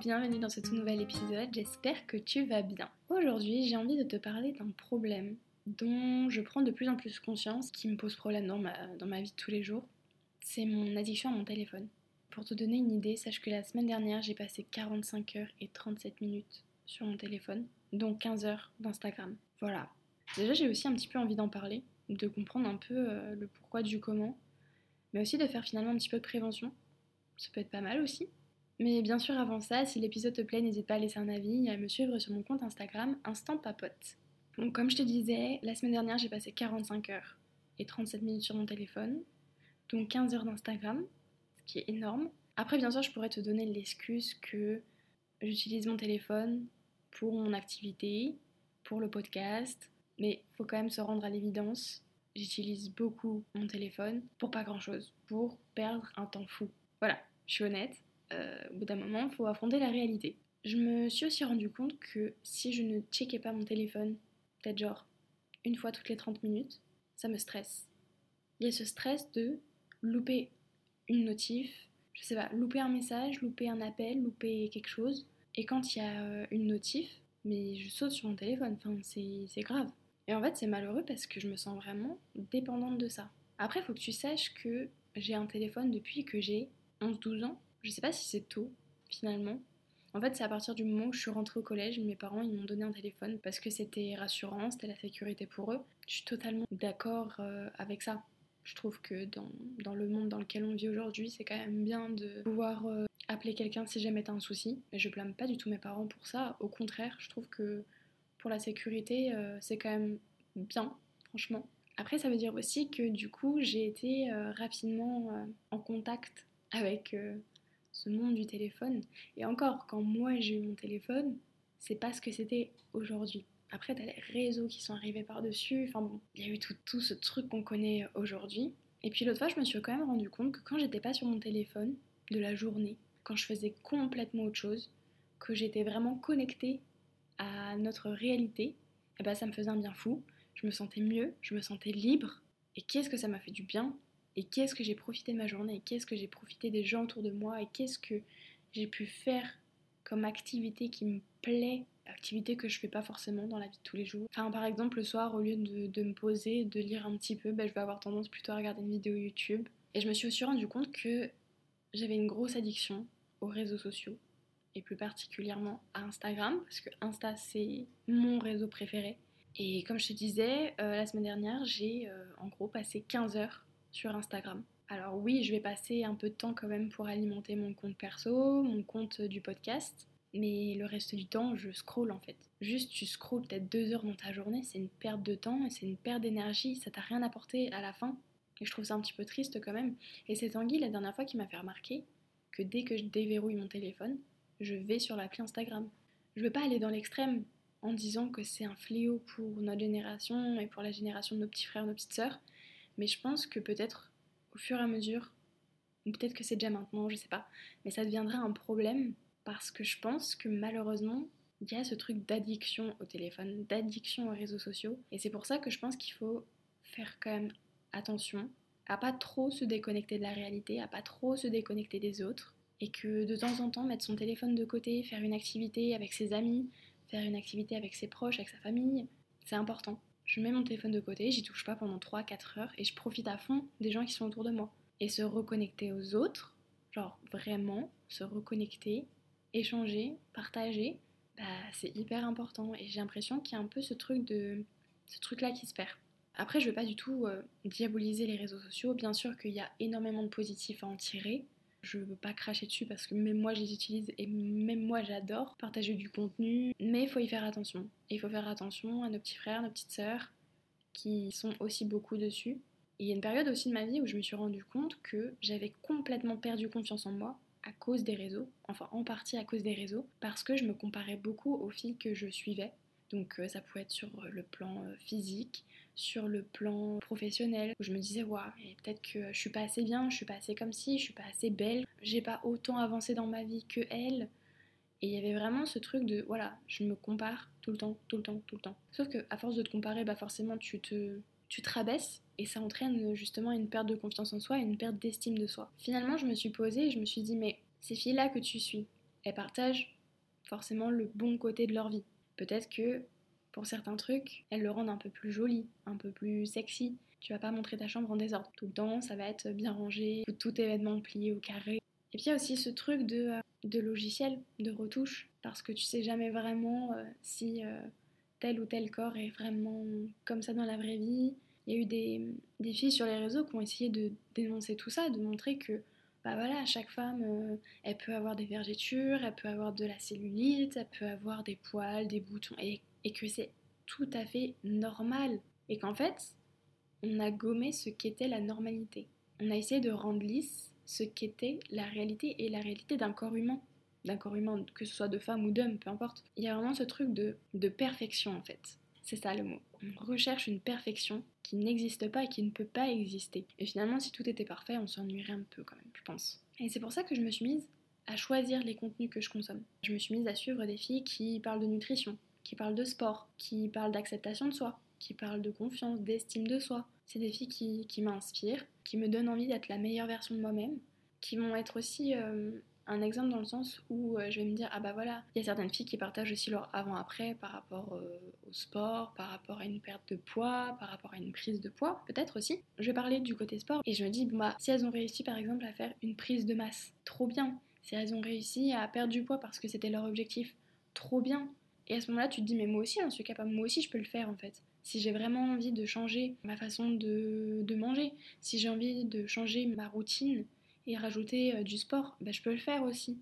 bienvenue dans ce tout nouvel épisode, j'espère que tu vas bien. Aujourd'hui j'ai envie de te parler d'un problème dont je prends de plus en plus conscience, qui me pose problème dans ma, dans ma vie de tous les jours, c'est mon addiction à mon téléphone. Pour te donner une idée, sache que la semaine dernière j'ai passé 45 heures et 37 minutes sur mon téléphone, dont 15 heures d'Instagram. Voilà. Déjà j'ai aussi un petit peu envie d'en parler, de comprendre un peu euh, le pourquoi du comment, mais aussi de faire finalement un petit peu de prévention. Ça peut être pas mal aussi. Mais bien sûr, avant ça, si l'épisode te plaît, n'hésite pas à laisser un avis et à me suivre sur mon compte Instagram Instant Papote. Donc, comme je te disais, la semaine dernière, j'ai passé 45 heures et 37 minutes sur mon téléphone, donc 15 heures d'Instagram, ce qui est énorme. Après, bien sûr, je pourrais te donner l'excuse que j'utilise mon téléphone pour mon activité, pour le podcast, mais faut quand même se rendre à l'évidence. J'utilise beaucoup mon téléphone pour pas grand chose, pour perdre un temps fou. Voilà, je suis honnête, au bout d'un moment, il faut affronter la réalité. Je me suis aussi rendu compte que si je ne checkais pas mon téléphone, peut-être genre une fois toutes les 30 minutes, ça me stresse. Il y a ce stress de louper une notif, je sais pas, louper un message, louper un appel, louper quelque chose. Et quand il y a euh, une notif, mais je saute sur mon téléphone, enfin c'est grave. Et en fait c'est malheureux parce que je me sens vraiment dépendante de ça. Après il faut que tu saches que j'ai un téléphone depuis que j'ai 11-12 ans. Je sais pas si c'est tôt, finalement. En fait, c'est à partir du moment où je suis rentrée au collège, mes parents ils m'ont donné un téléphone parce que c'était rassurant, c'était la sécurité pour eux. Je suis totalement d'accord euh, avec ça. Je trouve que dans, dans, le monde dans lequel on vit aujourd'hui, c'est quand même bien de pouvoir euh, appeler quelqu'un si jamais t'as un souci. Mais je blâme pas du tout mes parents pour ça. Au contraire, je trouve que pour la sécurité, euh, c'est quand même bien, franchement. Après, ça veut dire aussi que du coup, j'ai été rapidement en contact avec ce monde du téléphone. Et encore, quand moi j'ai eu mon téléphone, c'est pas ce que c'était aujourd'hui. Après, t'as les réseaux qui sont arrivés par-dessus. Enfin bon, il y a eu tout, tout ce truc qu'on connaît aujourd'hui. Et puis l'autre fois, je me suis quand même rendu compte que quand j'étais pas sur mon téléphone de la journée, quand je faisais complètement autre chose, que j'étais vraiment connectée à notre réalité, et eh ben ça me faisait un bien fou. Je me sentais mieux, je me sentais libre. Et qu'est-ce que ça m'a fait du bien? Et qu'est-ce que j'ai profité de ma journée, et qu'est-ce que j'ai profité des gens autour de moi, et qu'est-ce que j'ai pu faire comme activité qui me plaît, activité que je fais pas forcément dans la vie de tous les jours. Enfin, par exemple, le soir, au lieu de, me poser, de lire un petit peu, ben, je vais avoir tendance plutôt à regarder une vidéo YouTube. Et je me suis aussi rendu compte que j'avais une grosse addiction aux réseaux sociaux, et plus particulièrement à Instagram, parce que Insta, c'est mon réseau préféré. Et comme je te disais, euh, la semaine dernière, j'ai euh, en gros passé 15 heures sur Instagram. Alors oui, je vais passer un peu de temps quand même pour alimenter mon compte perso, mon compte du podcast, mais le reste du temps, je scroll en fait. Juste, tu scrolles peut-être deux heures dans ta journée, c'est une perte de temps et c'est une perte d'énergie, ça t'a rien apporté à la fin. Et je trouve ça un petit peu triste quand même. Et c'est Tanguy la dernière fois qui m'a fait remarquer que dès que je déverrouille mon téléphone, je vais sur l'appli Instagram. Je veux pas aller dans l'extrême en disant que c'est un fléau pour notre génération et pour la génération de nos petits frères, nos petites sœurs, mais je pense que peut-être au fur et à mesure, peut-être que c'est déjà maintenant, je sais pas, mais ça deviendrait un problème parce que je pense que malheureusement, il y a ce truc d'addiction au téléphone, d'addiction aux réseaux sociaux. Et c'est pour ça que je pense qu'il faut faire quand même attention à pas trop se déconnecter de la réalité, à pas trop se déconnecter des autres. Et que de temps en temps, mettre son téléphone de côté, faire une activité avec ses amis, faire une activité avec ses proches, avec sa famille, c'est important je mets mon téléphone de côté, j'y touche pas pendant 3-4 heures et je profite à fond des gens qui sont autour de moi. Et se reconnecter aux autres, genre vraiment se reconnecter, échanger, partager, bah, c'est hyper important. Et j'ai l'impression qu'il y a un peu ce truc de ce truc-là qui se perd. Après, je veux pas du tout euh, diaboliser les réseaux sociaux. Bien sûr qu'il y a énormément de positifs à en tirer. Je veux pas cracher dessus parce que même moi je les utilise et même moi j'adore partager du contenu, mais il faut y faire attention. il faut faire attention à nos petits frères, nos petites sœurs qui sont aussi beaucoup dessus. Et il y a une période aussi de ma vie où je me suis rendu compte que j'avais complètement perdu confiance en moi à cause des réseaux, enfin en partie à cause des réseaux, parce que je me comparais beaucoup aux filles que je suivais. Donc euh, ça pouvait être sur le plan euh, physique, sur le plan professionnel, où je me disais, waouh, peut-être que je suis pas assez bien, je suis pas assez comme si, je suis pas assez belle, j'ai pas autant avancé dans ma vie que elle. Et il y avait vraiment ce truc de, voilà, je me compare tout le temps, tout le temps, tout le temps. Sauf que à force de te comparer, bah forcément tu te, tu te rabaisses et ça entraîne justement une perte de confiance en soi et une perte d'estime de soi. Finalement, je me suis posée et je me suis dit, mais ces filles-là que tu suis, elles partagent forcément le bon côté de leur vie. Peut-être que pour certains trucs, elles le rendent un peu plus joli, un peu plus sexy. Tu vas pas montrer ta chambre en désordre. Tout le temps, ça va être bien rangé, tout événement plié au carré. Et puis il y a aussi ce truc de, euh, de logiciel, de retouche, parce que tu sais jamais vraiment euh, si euh, tel ou tel corps est vraiment comme ça dans la vraie vie. Il y a eu des, des filles sur les réseaux qui ont essayé de dénoncer tout ça, de montrer que bah voilà, chaque femme, elle peut avoir des vergetures, elle peut avoir de la cellulite, elle peut avoir des poils, des boutons, et que c'est tout à fait normal. Et qu'en fait, on a gommé ce qu'était la normalité. On a essayé de rendre lisse ce qu'était la réalité et la réalité d'un corps humain. D'un corps humain, que ce soit de femme ou d'homme, peu importe. Il y a vraiment ce truc de, perfection en fait. C'est ça le mot. On recherche une perfection qui n'existe pas et qui ne peut pas exister. Et finalement, si tout était parfait, on s'ennuierait un peu quand même, je pense. Et c'est pour ça que je me suis mise à choisir les contenus que je consomme. Je me suis mise à suivre des filles qui parlent de nutrition, qui parlent de sport, qui parlent d'acceptation de soi, qui parlent de confiance, d'estime de soi. C'est des filles qui, m'inspirent, qui me donnent envie d'être la meilleure version de moi-même, qui vont être aussi euh, un exemple dans le sens où euh, je vais me dire ah bah voilà, il y a certaines filles qui partagent aussi leur avant-après par rapport euh, au sport, par rapport à une perte de poids, par rapport à une prise de poids, peut-être aussi. Je vais parler du côté sport et je me dis bah si elles ont réussi par exemple à faire une prise de masse, trop bien. Si elles ont réussi à perdre du poids parce que c'était leur objectif, trop bien. Et à ce moment-là, tu te dis mais moi aussi, j'en suis capable, moi aussi je peux le faire en fait si j'ai vraiment envie de changer ma façon de, manger, si j'ai envie de changer ma routine et rajouter euh, du sport, bah, je peux le faire aussi.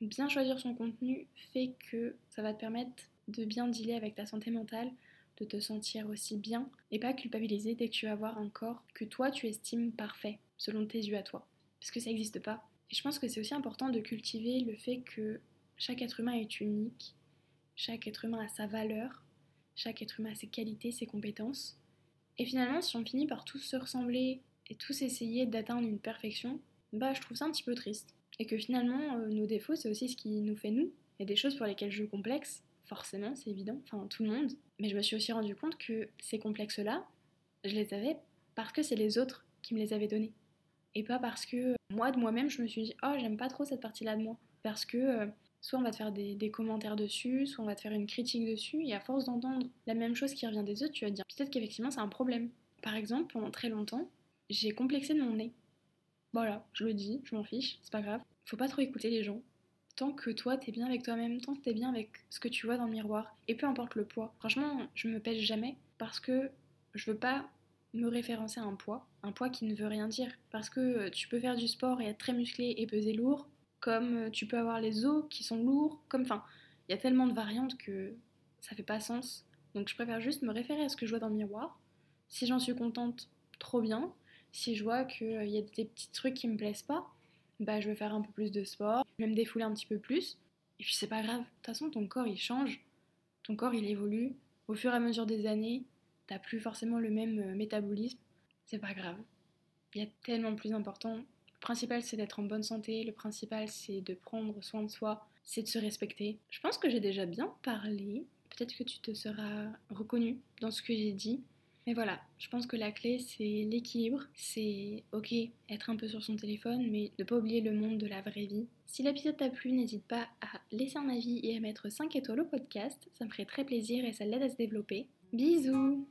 Bien choisir son contenu fait que ça va te permettre de bien dealer avec ta santé mentale, de te sentir aussi bien et pas culpabiliser dès que tu vas avoir un corps que toi tu estimes parfait, selon tes yeux à toi. Parce que ça n'existe pas. Et je pense que c'est aussi important de cultiver le fait que chaque être humain est unique, chaque être humain a sa valeur chaque être humain a ses qualités, ses compétences. Et finalement, si on finit par tous se ressembler et tous essayer d'atteindre une perfection, bah je trouve ça un petit peu triste. Et que finalement, euh, nos défauts, c'est aussi ce qui nous fait nous. Il y a des choses pour lesquelles je complexe, forcément, c'est évident, enfin tout le monde. Mais je me suis aussi rendu compte que ces complexes-là, je les avais parce que c'est les autres qui me les avaient donnés. Et pas parce que moi, de moi-même, je me suis dit, oh, j'aime pas trop cette partie-là de moi. Parce que euh, soit on va te faire des, commentaires dessus, soit on va te faire une critique dessus, et à force d'entendre la même chose qui revient des autres, tu vas te dire peut-être qu'effectivement c'est un problème. Par exemple, pendant très longtemps, j'ai complexé de mon nez. Voilà, je le dis, je m'en fiche, c'est pas grave. Faut pas trop écouter les gens. Tant que toi t'es bien avec toi-même, tant que t'es bien avec ce que tu vois dans le miroir, et peu importe le poids. Franchement, je me pèse jamais parce que je veux pas me référencer à un poids, un poids qui ne veut rien dire. Parce que tu peux faire du sport et être très musclé et peser lourd, comme euh, tu peux avoir les os qui sont lourds, comme enfin, il y a tellement de variantes que ça fait pas sens. Donc je préfère juste me référer à ce que je vois dans le miroir. Si j'en suis contente, trop bien. Si je vois qu'il euh, y a des petits trucs qui me plaisent pas, bah je vais faire un peu plus de sport, je vais me défouler un petit peu plus. Et puis c'est pas grave. De toute façon, ton corps il change, ton corps il évolue. Au fur et à mesure des années, t'as plus forcément le même euh, métabolisme. C'est pas grave. Il y a tellement plus important principal, c'est d'être en bonne santé. Le principal, c'est de prendre soin de soi. C'est de se respecter. Je pense que j'ai déjà bien parlé. Peut-être que tu te seras reconnu dans ce que j'ai dit. Mais voilà, je pense que la clé, c'est l'équilibre. C'est ok, être un peu sur son téléphone, mais ne pas oublier le monde de la vraie vie. Si l'épisode t'a plu, n'hésite pas à laisser un avis et à mettre 5 étoiles au podcast. Ça me ferait très plaisir et ça l'aide à se développer. Bisous